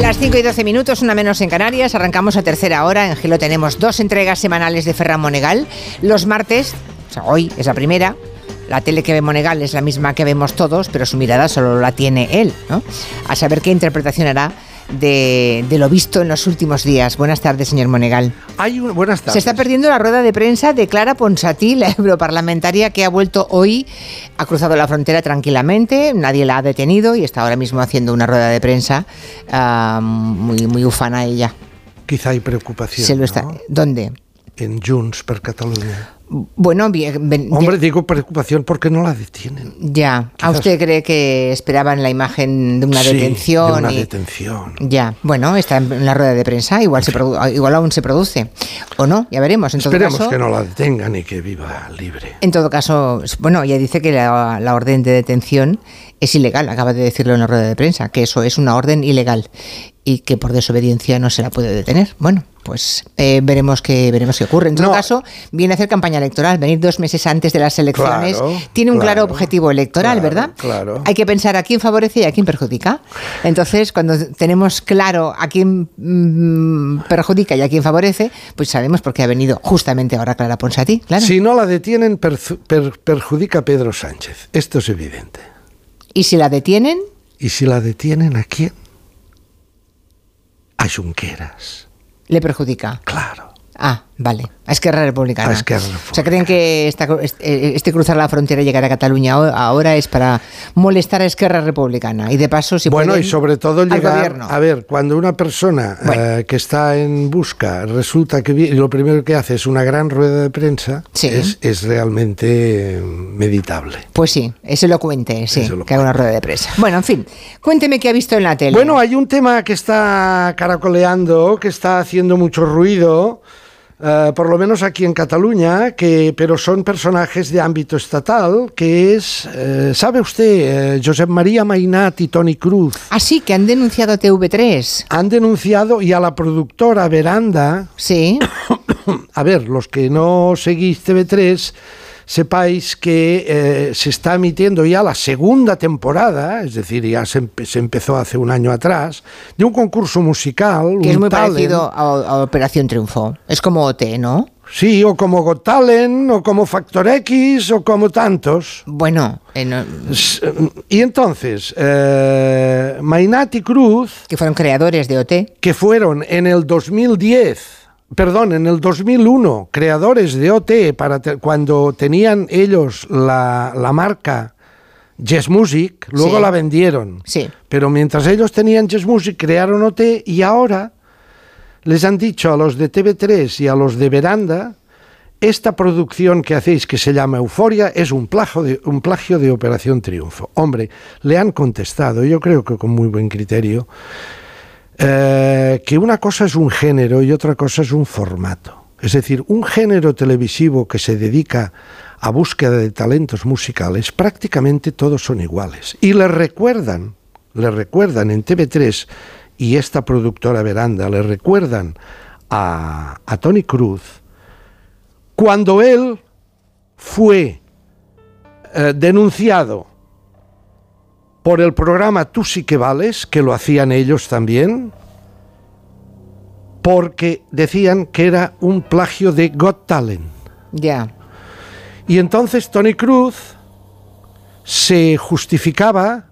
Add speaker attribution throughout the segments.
Speaker 1: Las 5 y 12 minutos, una menos en Canarias. Arrancamos a tercera hora. En Gelo tenemos dos entregas semanales de Ferran Monegal. Los martes, o sea, hoy es la primera. La tele que ve Monegal es la misma que vemos todos, pero su mirada solo la tiene él. A saber qué interpretación hará de, de, lo visto en los últimos días. Buenas tardes, señor Monegal.
Speaker 2: Hay un, buenas tardes.
Speaker 1: Se está perdiendo la rueda de prensa de Clara Ponsatí, la europarlamentaria que ha vuelto hoy, ha cruzado la frontera tranquilamente, nadie la ha detenido y está ahora mismo haciendo una rueda de prensa uh, muy, muy ufana ella.
Speaker 2: Quizá hay preocupación.
Speaker 1: Se lo está,
Speaker 2: ¿no?
Speaker 1: ¿Dónde?
Speaker 2: En Junts per Cataluña.
Speaker 1: Bueno, bien,
Speaker 2: Hombre, digo preocupación porque no la detienen.
Speaker 1: Ya. ¿A usted cree que esperaban la imagen de una
Speaker 2: Sí,
Speaker 1: detención?
Speaker 2: de una
Speaker 1: y-
Speaker 2: detención.
Speaker 1: Ya, bueno, está en la rueda de prensa, igual, se produ- igual aún se produce. O no, ya veremos. En todo
Speaker 2: Esperemos
Speaker 1: caso,
Speaker 2: que no la detengan y que viva libre.
Speaker 1: En todo caso, bueno, ella dice que la, la orden de detención es ilegal, acaba de decirlo en la rueda de prensa, que eso es una orden ilegal y que por desobediencia no se la puede detener. Bueno, pues eh, veremos qué veremos qué ocurre. En todo
Speaker 2: No.
Speaker 1: caso, viene a hacer campaña electoral, venir dos meses antes de las elecciones.
Speaker 2: Claro,
Speaker 1: tiene un claro,
Speaker 2: claro,
Speaker 1: objetivo electoral,
Speaker 2: claro,
Speaker 1: ¿verdad?
Speaker 2: claro.
Speaker 1: Hay que pensar a quién favorece y a quién perjudica. Entonces, cuando tenemos claro a quién mm, perjudica y a quién favorece, pues sabemos por qué ha venido justamente ahora Clara Ponsatí, claro.
Speaker 2: Si no la detienen, per- perjudica a Pedro Sánchez. Esto es evidente.
Speaker 1: Y si la detienen,
Speaker 2: ¿Y si la detienen a quién? A Junqueras.
Speaker 1: le perjudica.
Speaker 2: Claro.
Speaker 1: Ah, vale. A Esquerra Republicana.
Speaker 2: A Esquerra
Speaker 1: O sea, creen que esta- este, este cruzar la frontera y llegar a Cataluña ahora- es para molestar a Esquerra Republicana. Y de paso, si
Speaker 2: bueno, y
Speaker 1: pueden,
Speaker 2: sobre todo llegar
Speaker 1: gobierno.
Speaker 2: a ver, cuando una persona
Speaker 1: Bueno.
Speaker 2: eh, que está en busca resulta que y lo primero que hace es una gran rueda de prensa,
Speaker 1: Sí.
Speaker 2: es, es realmente eh, meditable.
Speaker 1: Pues sí, es elocuente, sí,
Speaker 2: Es elocuente.
Speaker 1: que haga una rueda de prensa. Bueno, en fin, cuénteme qué ha visto en la tele.
Speaker 2: Bueno, hay un tema que está caracoleando, que está haciendo mucho ruido, eh, por lo menos aquí en Cataluña, que, pero son personajes de ámbito estatal, que es, eh, ¿sabe usted, eh, Josep María Mainat y Tony Cruz?
Speaker 1: Ah, sí, que han denunciado a TV3.
Speaker 2: Han denunciado y a la productora Veranda,
Speaker 1: Sí,
Speaker 2: a ver, los que no seguís TV3, sepáis que eh, se está emitiendo ya la segunda temporada, es decir, ya se, empe- se empezó hace un año atrás, de un concurso musical.
Speaker 1: que es muy
Speaker 2: talent.
Speaker 1: parecido a, a Operación Triunfo. Es como OT, ¿no?
Speaker 2: Sí, o como Got Talent, o como Factor X, o como tantos.
Speaker 1: Bueno, eh, no-
Speaker 2: S- Y entonces, eh, Mainat y Cruz,
Speaker 1: que fueron creadores de OT.
Speaker 2: que fueron en el 2010, perdón, en el 2001, creadores de OT, para te- cuando tenían ellos la, la marca Jazz Music, luego
Speaker 1: Sí.
Speaker 2: la vendieron.
Speaker 1: Sí.
Speaker 2: Pero mientras ellos tenían Jazz Music, crearon OT y ahora les han dicho a los de TV3 y a los de Veranda, esta producción que hacéis que se llama Euforia es un plagio de, un plagio de Operación Triunfo. Hombre, le han contestado, yo creo que con muy buen criterio, eh, que una cosa es un género y otra cosa es un formato. Es decir, un género televisivo que se dedica a búsqueda de talentos musicales, prácticamente todos son iguales. Y le recuerdan, le recuerdan en TV3 y esta productora Veranda, le recuerdan a, a Tony Cruz cuando él fue eh, denunciado por el programa Tú sí que vales, que lo hacían ellos también, porque decían que era un plagio de Got Talent.
Speaker 1: Ya.
Speaker 2: Y entonces Tony Cruz se justificaba,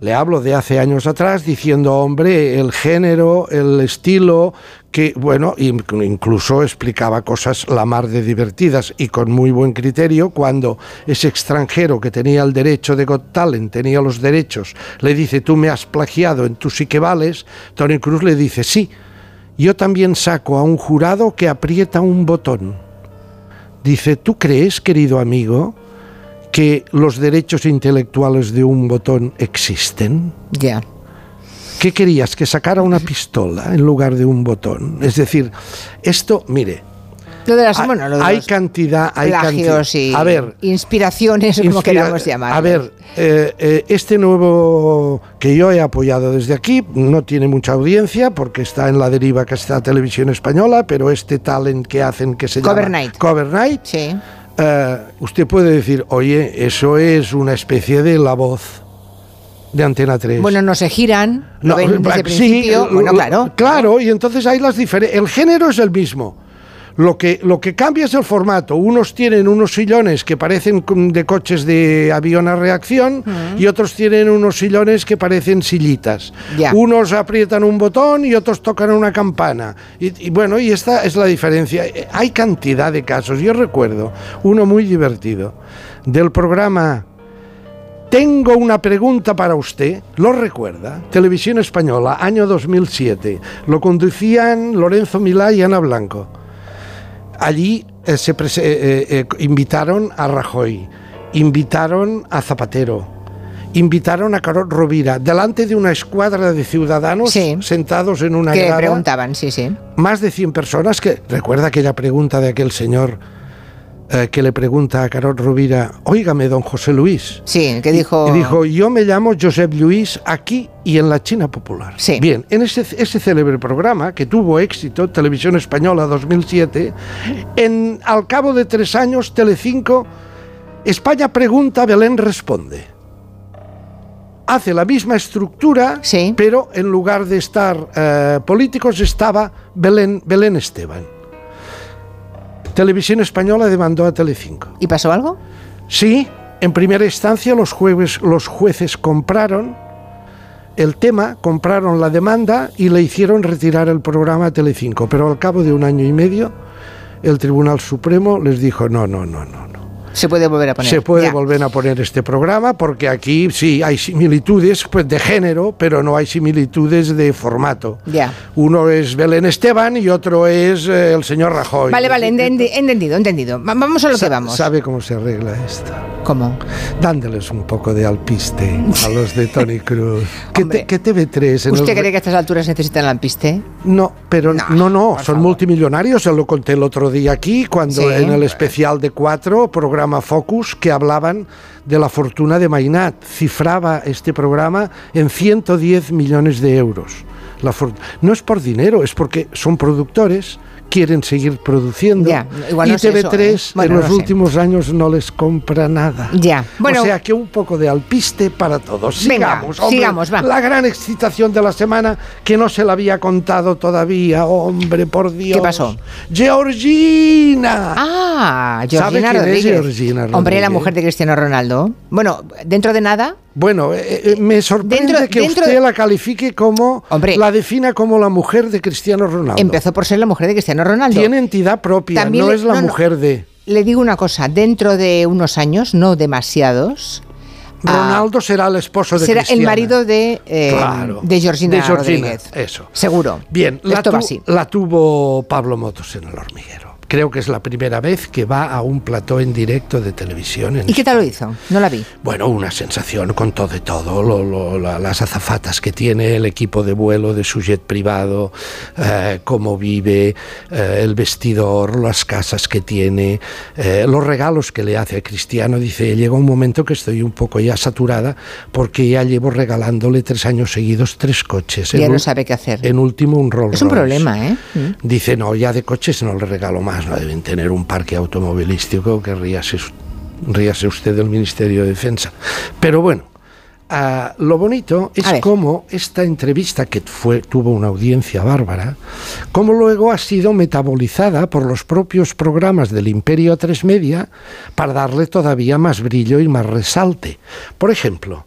Speaker 2: le hablo de hace años atrás, diciendo, hombre, el género, el estilo, que, bueno, in- incluso explicaba cosas la mar de divertidas y con muy buen criterio, cuando ese extranjero que tenía el derecho de Got Talent, tenía los derechos, le dice, tú me has plagiado en tú sí que vales, Tony Cruz le dice, sí, yo también saco a un jurado que aprieta un botón. Dice, ¿tú crees, querido amigo, que los derechos intelectuales de un botón existen?
Speaker 1: Ya.
Speaker 2: ¿Qué querías? ¿Que sacara una pistola en lugar de un botón? Es decir, esto, mire,
Speaker 1: Lo de las,
Speaker 2: hay,
Speaker 1: bueno, lo de
Speaker 2: hay
Speaker 1: los
Speaker 2: cantidad, hay
Speaker 1: plagios y
Speaker 2: A ver,
Speaker 1: inspiraciones, como
Speaker 2: Inspira-
Speaker 1: queramos llamar.
Speaker 2: A ver, eh, eh, este nuevo que yo he apoyado desde aquí no tiene mucha audiencia porque está en la deriva que está Televisión Española, pero este talent que hacen que se
Speaker 1: Cover
Speaker 2: llama
Speaker 1: Night.
Speaker 2: Cover Night,
Speaker 1: Sí.
Speaker 2: Eh, usted puede decir, oye, eso es una especie de la voz. de Antena 3.
Speaker 1: Bueno, no se giran,
Speaker 2: No,
Speaker 1: ven desde
Speaker 2: sí,
Speaker 1: principio. bueno, claro.
Speaker 2: Claro, y entonces hay las diferencias. El género es el mismo. Lo que, lo que cambia es el formato. Unos tienen unos sillones que parecen de coches de avión a reacción y otros tienen unos sillones que parecen sillitas. Unos aprietan un botón y otros tocan una campana. Y, y bueno, y esta es la diferencia. Eh, Hay cantidad de casos. Yo recuerdo uno muy divertido del programa tengo una pregunta para usted. ¿Lo recuerda? Televisión Española, año 2007. Lo conducían Lorenzo Milá y Ana Blanco. Allí eh, se eh, eh, invitaron a Rajoy, invitaron a Zapatero, invitaron a Carol Rovira, delante de una escuadra de ciudadanos
Speaker 1: Sí.
Speaker 2: sentados en una
Speaker 1: Que
Speaker 2: grada,
Speaker 1: preguntaban, sí, sí.
Speaker 2: más de 100 personas que recuerda aquella pregunta de aquel señor eh, que le pregunta a Carol Rovira, "Óigame, don José Luis."
Speaker 1: Sí, que dijo.
Speaker 2: Y dijo, yo me llamo Josep Lluís aquí y en la China Popular.
Speaker 1: Sí.
Speaker 2: Bien, en ese, ese célebre programa que tuvo éxito, Televisión Española 2007, en, al cabo de tres años, Telecinco, España pregunta, Belén responde. Hace la misma estructura,
Speaker 1: Sí.
Speaker 2: pero en lugar de estar eh, políticos estaba Belén, Belén Esteban. Televisión Española demandó a Telecinco.
Speaker 1: ¿Y pasó algo?
Speaker 2: Sí, en primera instancia los, jueves, los jueces compraron el tema, compraron la demanda y le hicieron retirar el programa a Telecinco, pero al cabo de un año y medio el Tribunal Supremo les dijo no, no, no, no, no.
Speaker 1: Se puede volver a poner.
Speaker 2: Se puede
Speaker 1: Ya.
Speaker 2: volver a poner este programa porque aquí sí hay similitudes pues, de género, pero no hay similitudes de formato.
Speaker 1: Ya.
Speaker 2: Uno es Belén Esteban y otro es eh, el señor Rajoy.
Speaker 1: Vale, vale, entendi- entendido, entendido. Va- Vamos a lo que
Speaker 2: Sa-
Speaker 1: vamos.
Speaker 2: ¿Sabe cómo se arregla esto?
Speaker 1: ¿Cómo?
Speaker 2: dándoles un poco de alpiste a los de Tony Cruz. que,
Speaker 1: Hombre,
Speaker 2: te- que TV3 en
Speaker 1: ¿Usted cree que a estas alturas necesitan lampiste?
Speaker 2: No, pero
Speaker 1: No,
Speaker 2: no, no, son
Speaker 1: favor.
Speaker 2: multimillonarios, se lo conté el otro día aquí, cuando
Speaker 1: Sí.
Speaker 2: en el especial de cuatro, programa Focus, que hablaban de la fortuna de Mainat. Cifraba este programa en 110 millones de euros. No es por dinero, es porque son productores, quieren seguir produciendo.
Speaker 1: Ya, igual
Speaker 2: y
Speaker 1: no es eso,
Speaker 2: TV3
Speaker 1: ¿eh? Bueno,
Speaker 2: en los
Speaker 1: no sé.
Speaker 2: últimos años no les compra nada.
Speaker 1: Ya, bueno.
Speaker 2: o sea que un poco de alpiste para todos.
Speaker 1: Venga,
Speaker 2: Sigamos, hombre.
Speaker 1: sigamos, va.
Speaker 2: La gran excitación de la semana que no se la había contado todavía, hombre, por Dios.
Speaker 1: pasó?
Speaker 2: Georgina.
Speaker 1: Ah,
Speaker 2: ¿Sabe
Speaker 1: Georgina
Speaker 2: es
Speaker 1: Rodríguez.
Speaker 2: Georgina
Speaker 1: Hombre, la mujer de Cristiano Ronaldo. Bueno, dentro de nada,
Speaker 2: Bueno, eh, eh, me sorprende
Speaker 1: Dentro-
Speaker 2: que
Speaker 1: dentro
Speaker 2: usted la califique como,
Speaker 1: Hombre.
Speaker 2: la defina como la mujer de Cristiano Ronaldo.
Speaker 1: empezó por ser la mujer de Cristiano Ronaldo.
Speaker 2: Tiene entidad propia,
Speaker 1: También
Speaker 2: no
Speaker 1: le-
Speaker 2: es la
Speaker 1: no, no.
Speaker 2: mujer de...
Speaker 1: Le digo una cosa, dentro de unos años, no demasiados, ah,
Speaker 2: Ronaldo será el esposo de
Speaker 1: será el marido de, eh,
Speaker 2: Claro.
Speaker 1: de Georgina,
Speaker 2: De Georgina,
Speaker 1: Rodríguez.
Speaker 2: eso.
Speaker 1: Seguro.
Speaker 2: Bien, la,
Speaker 1: Esto va
Speaker 2: tu-
Speaker 1: así.
Speaker 2: la tuvo Pablo Motos en el hormiguero. Creo que es la primera vez que va a un plató en directo de televisión. en
Speaker 1: ¿Y qué tal lo hizo? No la vi.
Speaker 2: Bueno, una sensación con todo de todo, lo- lo- la- las azafatas que tiene, el equipo de vuelo de su jet privado, eh, cómo vive, eh, el vestidor, las casas que tiene, eh, los regalos que le hace a Cristiano. Dice, llega un momento que estoy un poco ya saturada porque ya llevo regalándole tres años seguidos tres coches.
Speaker 1: Ya no sabe qué hacer.
Speaker 2: En último un Rolls
Speaker 1: Es un problema, ¿eh? Mm.
Speaker 2: Dice, no, ya de coches no le regalo más, no deben tener un parque automovilístico que ríase, ríase usted del Ministerio de Defensa. Pero bueno, ah, lo bonito es cómo esta entrevista, que fue, tuvo una audiencia bárbara, cómo luego ha sido metabolizada por los propios programas del Imperio A3 Media para darle todavía más brillo y más resalte. Por ejemplo,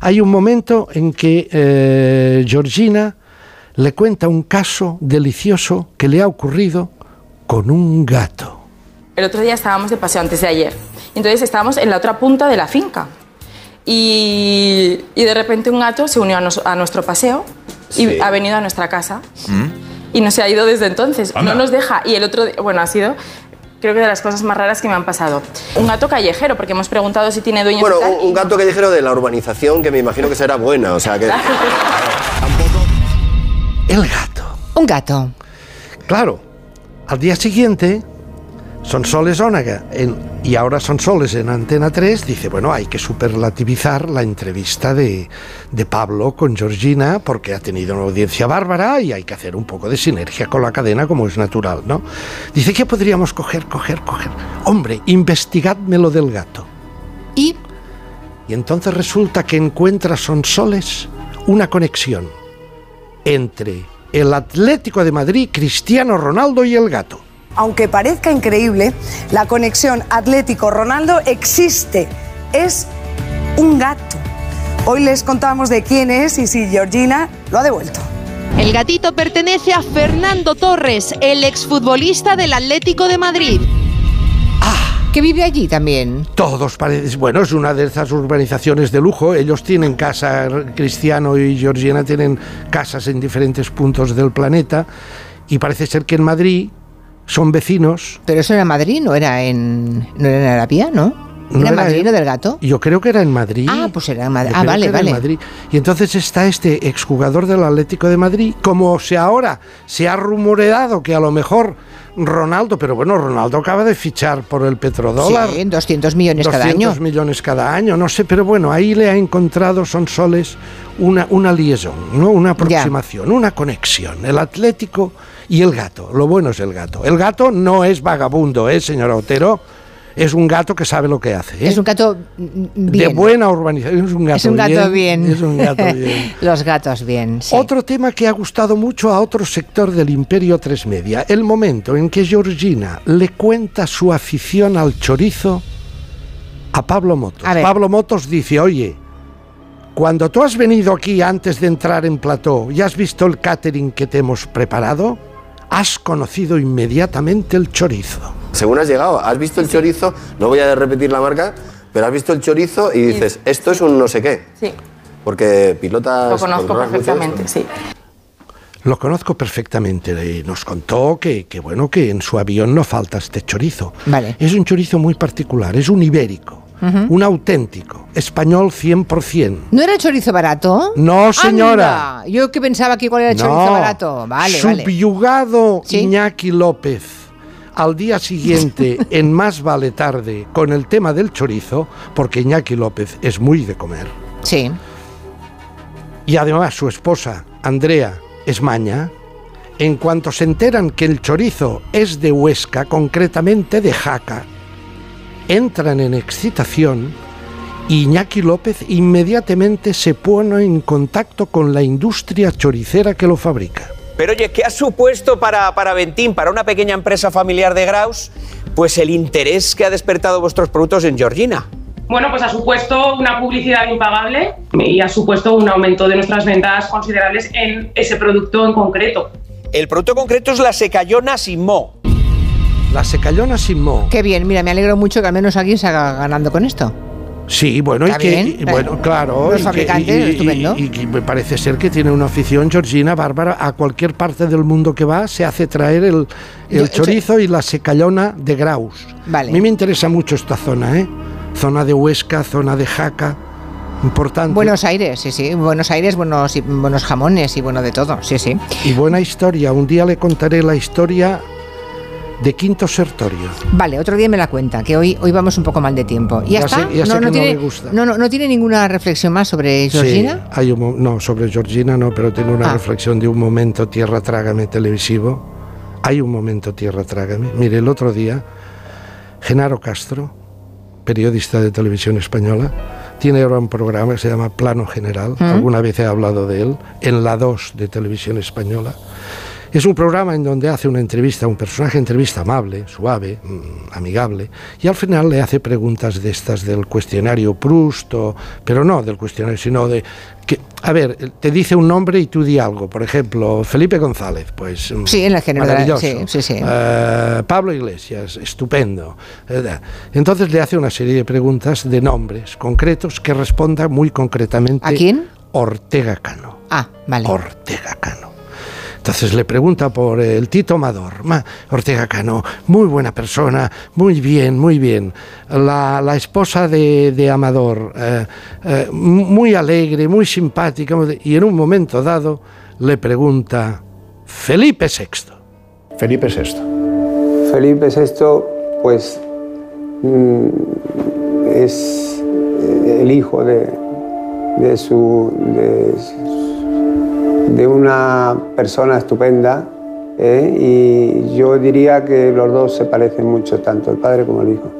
Speaker 2: hay un momento en que eh, Georgina le cuenta un caso delicioso que le ha ocurrido con un gato.
Speaker 3: El otro día estábamos de paseo antes de ayer. Entonces estábamos en la otra punta de la finca. Y, y de repente un gato se unió a, nos- a nuestro paseo y
Speaker 4: Sí.
Speaker 3: ha venido a nuestra casa. Y no se ha ido desde entonces.
Speaker 4: Anda.
Speaker 3: No nos deja. Y el otro día, bueno, ha sido creo que de las cosas más raras que me han pasado. Un gato callejero, porque hemos preguntado si tiene dueños
Speaker 5: Bueno,
Speaker 3: y tal,
Speaker 5: un, un
Speaker 3: y no.
Speaker 5: gato callejero de la urbanización que me imagino que será buena, o sea que...
Speaker 2: El gato.
Speaker 1: Un gato.
Speaker 2: Claro, al día siguiente, Sonsoles Ónaga en- y ahora Sonsoles en Antena 3 dice, bueno, hay que superlativizar la entrevista de, de Pablo con Georgina porque ha tenido una audiencia bárbara y hay que hacer un poco de sinergia con la cadena como es natural, ¿no? Dice, ¿qué podríamos coger, coger, coger? Hombre, investigadme lo del gato.
Speaker 1: Y
Speaker 2: Y entonces resulta que encuentra Sonsoles una conexión entre el Atlético de Madrid, Cristiano Ronaldo y el gato.
Speaker 4: Aunque parezca increíble, la conexión Atlético-Ronaldo existe. Es un gato. Hoy les contamos de quién es y si Georgina lo ha devuelto.
Speaker 6: El gatito pertenece a Fernando Torres, el exfutbolista del Atlético de Madrid.
Speaker 1: Que vive allí también.
Speaker 2: Todos parecen. Bueno, es una de esas urbanizaciones de lujo. Ellos tienen casa, Cristiano y Georgina tienen casas en diferentes puntos del planeta. Y parece ser que en Madrid son vecinos.
Speaker 1: Pero eso era en Madrid, no era en, no era en Arabia, ¿no?
Speaker 2: No
Speaker 1: ¿Era en Madrid lo del gato?
Speaker 2: Yo creo que era en Madrid.
Speaker 1: Ah, pues era en Madrid.
Speaker 2: Yo
Speaker 1: Ah, vale,
Speaker 2: en
Speaker 1: vale.
Speaker 2: Madrid. Y entonces está este exjugador del Atlético de Madrid, como se ahora se ha rumoreado que a lo mejor Ronaldo, pero bueno, Ronaldo acaba de fichar por el petrodólar.
Speaker 1: Sí, 200 millones cada
Speaker 2: 200
Speaker 1: año.
Speaker 2: millones cada año, no sé, pero bueno, ahí le ha encontrado Sonsoles una, una liaison, ¿no? una aproximación, una conexión. El Atlético y el gato. Lo bueno es el gato. El gato no es vagabundo, ¿eh, señora Otero? Es un gato que sabe lo que hace. ¿eh?
Speaker 1: Es un gato mm, bien.
Speaker 2: De buena urbanización. Es un gato,
Speaker 1: Es un gato bien.
Speaker 2: Es un gato bien.
Speaker 1: Los gatos bien, sí.
Speaker 2: Otro tema que ha gustado mucho a otro sector del Imperio Tres Media, el momento en que Georgina le cuenta su afición al chorizo a Pablo Motos.
Speaker 1: A.
Speaker 2: Pablo Motos dice, oye, cuando tú has venido aquí antes de entrar en plató y has visto el catering que te hemos preparado, has conocido inmediatamente el chorizo.
Speaker 5: Según has llegado, has visto el chorizo, no voy a repetir la marca, pero has visto el chorizo y dices, esto es un no sé qué.
Speaker 3: Sí,
Speaker 5: Porque pilotas.
Speaker 3: lo conozco perfectamente, sí.
Speaker 2: Lo conozco perfectamente. Nos contó que, que, bueno que en su avión no falta este chorizo.
Speaker 1: Vale.
Speaker 2: Es un chorizo muy particular, es un ibérico, un auténtico, español 100%.
Speaker 1: ¿No era chorizo barato?
Speaker 2: No, señora.
Speaker 1: Anda, Yo que pensaba que igual era chorizo barato. Vale, vale.
Speaker 2: Subyugado
Speaker 1: Sí.
Speaker 2: Iñaki López al día siguiente en Más vale tarde con el tema del chorizo, porque Iñaki López es muy de comer.
Speaker 1: Sí.
Speaker 2: Y además su esposa, Andrea, es maña. En cuanto se enteran que el chorizo es de Huesca, concretamente de Jaca, entran en excitación y Iñaki López inmediatamente se pone en contacto con la industria choricera que lo fabrica.
Speaker 7: Pero oye, ¿qué ha supuesto para, para Ventín, para una pequeña empresa familiar de Graus, pues el interés que ha despertado vuestros productos en Georgina?
Speaker 8: Bueno, pues ha supuesto una publicidad impagable y ha supuesto un aumento de nuestras ventas considerables en ese producto en concreto.
Speaker 7: El producto concreto es la secayona sin mo.
Speaker 2: La secallona sin moho.
Speaker 1: Qué bien, mira, me alegro mucho que al menos alguien se haga ganando con esto.
Speaker 2: Sí, bueno, y que,
Speaker 1: bien,
Speaker 2: y bueno, claro.
Speaker 1: Los
Speaker 2: y
Speaker 1: fabricantes,
Speaker 2: y- y-
Speaker 1: estupendo.
Speaker 2: Y, que me parece ser que tiene una afición, Georgina Bárbara, a cualquier parte del mundo que va, se hace traer el, el
Speaker 1: Yo-
Speaker 2: chorizo y la secallona de Graus.
Speaker 1: Vale.
Speaker 2: A mí me interesa mucho esta zona, ¿eh? Zona de Huesca, zona de Jaca, importante.
Speaker 1: Buenos Aires, sí, sí. Buenos Aires, buenos, y- buenos jamones y bueno de todo, sí, sí.
Speaker 2: Y buena historia. Un día le contaré la historia de Quinto Sertorio.
Speaker 1: Vale, otro día me la cuenta, que hoy, hoy vamos un poco mal de tiempo. ¿Y ya,
Speaker 2: Ya
Speaker 1: está?
Speaker 2: sé- ya sé que no
Speaker 1: tiene,
Speaker 2: gusta.
Speaker 1: No, no, no tiene ninguna reflexión más sobre Georgina.
Speaker 2: Sí, hay un no, sobre Georgina no, pero tengo una
Speaker 1: Ah.
Speaker 2: reflexión de un momento Tierra Trágame televisivo. Hay un momento Tierra Trágame. Mire, el otro día, Genaro Castro, periodista de televisión española, tiene ahora un programa que se llama Plano General. Alguna vez he hablado de él, en la 2 de televisión española. Es un programa en donde hace una entrevista a un personaje, entrevista amable, suave, mm, amigable, y al final le hace preguntas de estas del cuestionario Proust, o- pero no del cuestionario, sino de que, a ver, te dice un nombre y tú di algo. Por ejemplo, Felipe González, pues mm,
Speaker 1: Sí, en la-
Speaker 2: maravilloso.
Speaker 1: sí, sí, sí.
Speaker 2: Eh, Pablo Iglesias, estupendo. Eh, Entonces le hace una serie de preguntas de nombres concretos que responda muy concretamente
Speaker 1: ¿A quién?
Speaker 2: Ortega Cano.
Speaker 1: Ah, vale.
Speaker 2: Ortega Cano. Entonces le pregunta por el Tito Amador. Ma- Ortega Cano, muy buena persona, muy bien, muy bien. La, la esposa de, de Amador, eh, eh, muy alegre, muy simpática. Y en un momento dado le pregunta, Felipe VI.
Speaker 9: Felipe VI.
Speaker 10: Felipe VI, pues, mm, es eh, el hijo de, de, su, de, de una persona estupenda ¿eh? y yo diría que los dos se parecen mucho, tanto el padre como el hijo.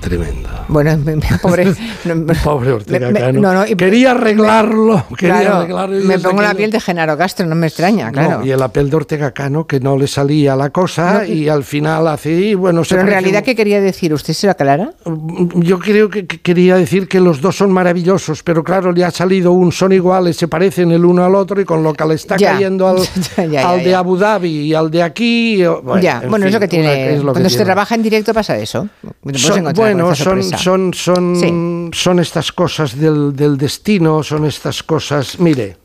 Speaker 2: Tremendo.
Speaker 1: Bueno, me- me- pobre. no,
Speaker 2: Pobre Ortega Cano.
Speaker 1: no, no, y-
Speaker 2: quería arreglarlo. quería
Speaker 1: claro,
Speaker 2: arreglarlo y
Speaker 1: me pongo la piel de Genaro Castro, no me extraña, claro.
Speaker 2: Y el apel de Ortega Cano que no le salía la cosa y al final y bueno se
Speaker 1: Pero en
Speaker 2: parece
Speaker 1: realidad, ¿qué quería decir? ¿Usted se lo aclara?
Speaker 2: yo creo que, que quería decir que los dos son maravillosos, pero claro, le ha salido un son iguales, se parecen el uno al otro y con lo que le está
Speaker 1: Ya.
Speaker 2: cayendo al,
Speaker 1: Ya, ya,
Speaker 2: al
Speaker 1: ya,
Speaker 2: de. Abu Dhabi y al de aquí. Bueno,
Speaker 1: ya,
Speaker 2: en
Speaker 1: bueno, es
Speaker 2: fin,
Speaker 1: lo que tiene.
Speaker 2: una- es lo que
Speaker 1: cuando se
Speaker 2: tiene.
Speaker 1: trabaja en directo pasa eso. Te puedes
Speaker 2: Son- bueno, son. Son, son,
Speaker 1: Sí.
Speaker 2: son estas cosas del, del destino, son estas cosas. Mire.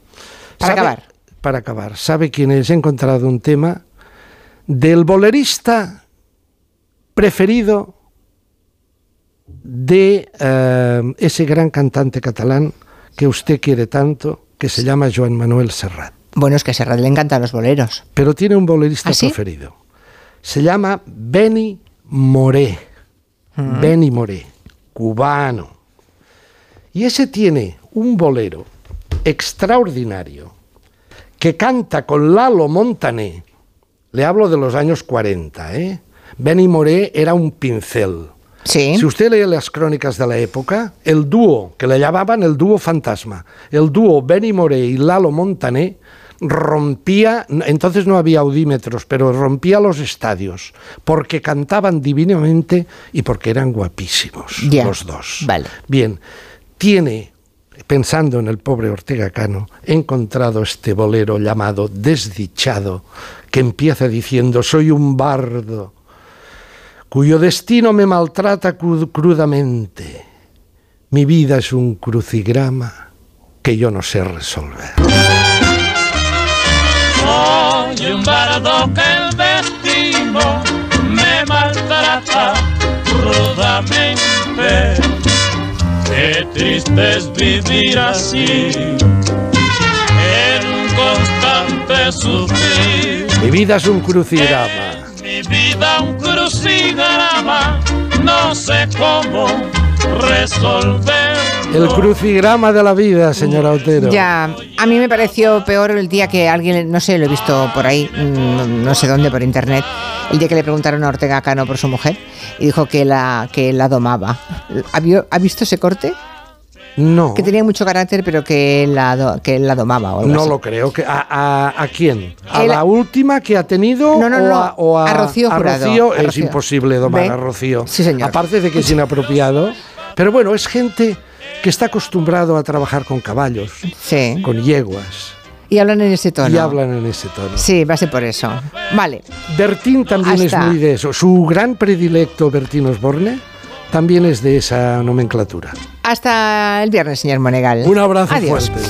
Speaker 1: Para
Speaker 2: ¿sabe-
Speaker 1: acabar.
Speaker 2: Para acabar. ¿Sabe quién es? He encontrado un tema del bolerista preferido de eh, ese gran cantante catalán que usted quiere tanto, que se llama Joan Manuel Serrat.
Speaker 1: Bueno, es que a Serrat le encantan los boleros.
Speaker 2: Pero tiene un bolerista
Speaker 1: ¿Ah, sí?
Speaker 2: preferido. Se llama Benny Moré. Benny Moré, cubano. Y ese tiene un bolero extraordinario que canta con Lalo Montané. Le hablo de los años 40, ¿eh? Benny Moré era un pincel.
Speaker 1: Sí.
Speaker 2: Si usted lee las crónicas de la época, el dúo, que le llamaban el dúo fantasma, el dúo Benny Moré y Lalo Montané, rompía, entonces no había audímetros, pero rompía los estadios, porque cantaban divinamente y porque eran guapísimos los dos.
Speaker 1: Vale.
Speaker 2: Bien, tiene, pensando en el pobre Ortega Cano, he encontrado este bolero llamado Desdichado, que empieza diciendo, soy un bardo cuyo destino me maltrata cru- crudamente. Mi vida es un crucigrama que yo no sé resolver.
Speaker 9: Soy un bardo que el destino me maltrata rudamente. Qué triste es vivir así, en un constante sufrir.
Speaker 2: Mi vida es un crucigrama.
Speaker 9: Mi vida un crucigrama, no sé cómo resolver.
Speaker 2: El crucigrama de la vida, señora Otero.
Speaker 1: Ya, a mí me pareció peor el día que alguien, no sé, lo he visto por ahí, mm, no sé dónde, por internet, el día que le preguntaron a Ortega Cano por su mujer y dijo que la, que la domaba. ¿Ha, visto ese corte?
Speaker 2: No,
Speaker 1: Que tenía mucho carácter, pero que la, do- que la domaba. o algo
Speaker 2: no
Speaker 1: así.
Speaker 2: lo creo. Que, a, a- a quién? ¿A
Speaker 1: Él-
Speaker 2: la última que ha tenido
Speaker 1: No, no,
Speaker 2: o,
Speaker 1: no,
Speaker 2: a, o
Speaker 1: a Rocío Jurado,
Speaker 2: Rocío? Es
Speaker 1: Rocío.
Speaker 2: imposible domar
Speaker 1: ¿Ve?
Speaker 2: a Rocío.
Speaker 1: Sí, señor.
Speaker 2: Aparte de que es inapropiado. Pero bueno, es gente que está acostumbrado a trabajar con caballos,
Speaker 1: Sí.
Speaker 2: con yeguas,
Speaker 1: Y hablan en ese tono.
Speaker 2: y hablan en ese tono.
Speaker 1: Sí, va a ser por eso. Vale.
Speaker 2: Bertín también
Speaker 1: Hasta-
Speaker 2: es muy de eso. Su gran predilecto, Bertín Osborne, también es de esa nomenclatura.
Speaker 1: Hasta el viernes, señor Monegal.
Speaker 2: Un abrazo
Speaker 1: Adiós.
Speaker 2: fuerte.